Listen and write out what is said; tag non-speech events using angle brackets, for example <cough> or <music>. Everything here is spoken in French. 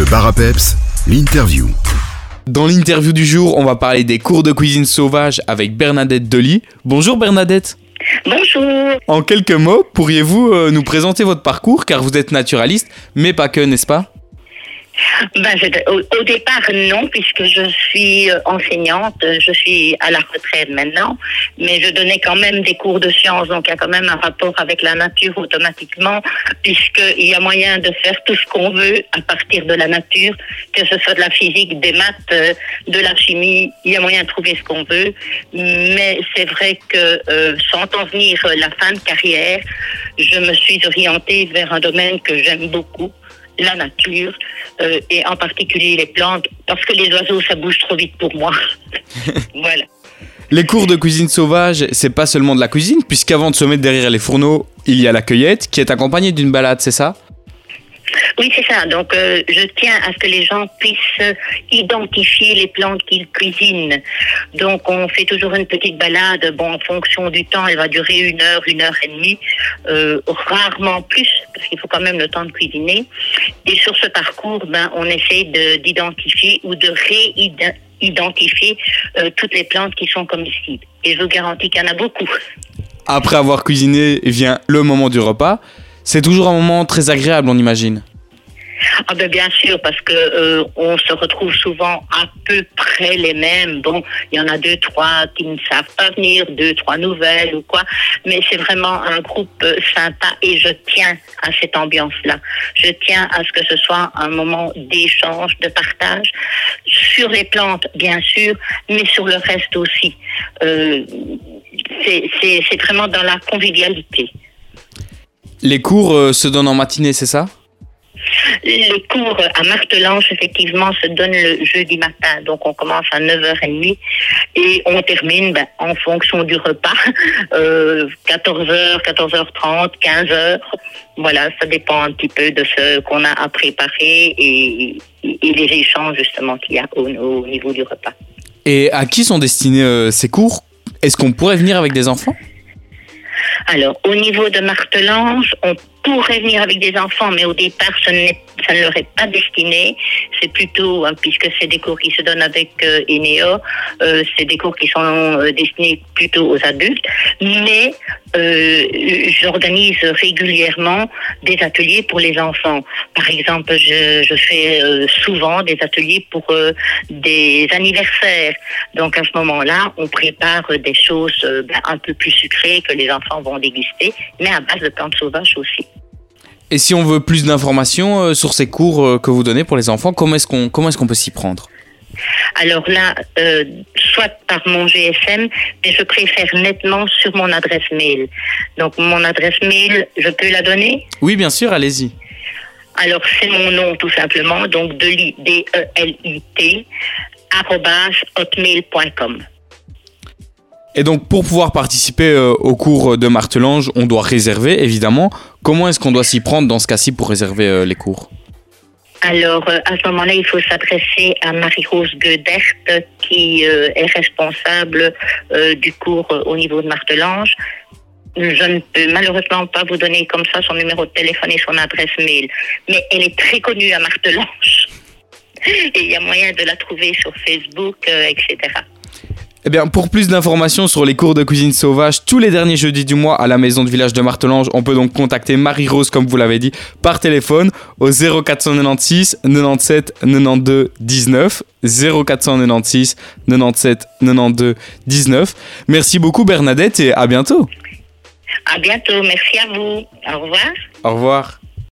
Le bar à peps, l'interview. Dans l'interview du jour, on va parler des cours de cuisine sauvage avec Bernadette Delis. Bonjour Bernadette. Bonjour. En quelques mots, pourriez-vous euh, nous présenter votre parcours car vous êtes naturaliste, mais pas que, n'est-ce pas? Ben, au, au départ, non, puisque je suis euh, enseignante, je suis à la retraite maintenant, mais je donnais quand même des cours de sciences, donc il y a quand même un rapport avec la nature automatiquement, puisqu'il y a moyen de faire tout ce qu'on veut à partir de la nature, que ce soit de la physique, des maths, euh, de la chimie, il y a moyen de trouver ce qu'on veut, mais c'est vrai que euh, sans en venir euh, la fin de carrière, je me suis orientée vers un domaine que j'aime beaucoup, la nature euh, et en particulier les plantes parce que les oiseaux ça bouge trop vite pour moi. <laughs> voilà. Les cours de cuisine sauvage, c'est pas seulement de la cuisine, puisqu'avant de se mettre derrière les fourneaux, il y a la cueillette qui est accompagnée d'une balade, c'est ça? Oui, c'est ça. Donc euh, je tiens à ce que les gens puissent identifier les plantes qu'ils cuisinent. Donc on fait toujours une petite balade. Bon, en fonction du temps, elle va durer une heure, une heure et demie, euh, rarement plus parce qu'il faut quand même le temps de cuisiner. Et sur ce parcours, ben on essaie de- d'identifier ou de réidentifier euh, toutes les plantes qui sont comestibles. Et je vous garantis qu'il y en a beaucoup. Après avoir cuisiné, vient le moment du repas. C'est toujours un moment très agréable, on imagine. Ah ben bien sûr, parce que euh, on se retrouve souvent à peu près les mêmes. Bon, il y en a deux, trois qui ne savent pas venir, deux, trois nouvelles ou quoi. Mais c'est vraiment un groupe euh, sympa et je tiens à cette ambiance-là. Je tiens à ce que ce soit un moment d'échange, de partage sur les plantes, bien sûr, mais sur le reste aussi. Euh, c'est- vraiment dans la convivialité. Les cours se donnent en matinée, c'est ça? Les cours à Martelange, effectivement, se donnent le jeudi matin. Donc, on commence à 9h30 et on termine ben, en fonction du repas, <laughs> euh, 14h, 14h30, 15h. Voilà, ça dépend un petit peu de ce qu'on a à préparer et, et- et les échanges, justement, qu'il y a au, au niveau du repas. Et à qui sont destinés euh, ces cours? Est-ce qu'on pourrait venir avec des enfants? Alors, au niveau de Martelange, on pourrait venir avec des enfants, mais au départ, ce n'est- ça ne leur est pas destiné. C'est plutôt, hein, puisque c'est des cours qui se donnent avec euh, Eneo, euh, c'est des cours qui sont euh, destinés plutôt aux adultes. Mais euh, j'organise régulièrement des ateliers pour les enfants. Par exemple, je, fais souvent des ateliers pour des anniversaires. Donc à ce moment-là, on prépare des choses ben, un peu plus sucrées que les enfants vont déguster, mais à base de plantes sauvages aussi. Et si on veut plus d'informations euh, sur ces cours euh, que vous donnez pour les enfants, comment est-ce qu'on comment est-ce qu'on peut s'y prendre? Alors là, euh, soit par mon GSM, mais je préfère nettement sur mon adresse mail. Donc mon adresse mail, je peux la donner? Oui, bien sûr, allez-y. Alors c'est mon nom tout simplement, donc Delit, D-E-L-I-T, arrobas hotmail.com. Et donc pour pouvoir participer euh, au cours de Martelange, on doit réserver évidemment. Comment est-ce qu'on doit s'y prendre dans ce cas-ci pour réserver euh, les cours? Alors, euh, à ce moment-là, il faut s'adresser à Marie-Rose Goedert, qui euh, est responsable du cours au niveau de Martelange. Je ne peux malheureusement pas vous donner comme ça son numéro de téléphone et son adresse mail, mais elle est très connue à Martelange. <laughs> Il y a moyen de la trouver sur Facebook, etc. Eh bien, pour plus d'informations sur les cours de cuisine sauvage, tous les derniers jeudis du mois à la maison de village de Martelange, on peut donc contacter Marie-Rose, comme vous l'avez dit, par téléphone au 0496 97 92 19. 0496 97 92 19. Merci beaucoup Bernadette et à bientôt. À bientôt. Merci à vous. Au revoir. Au revoir.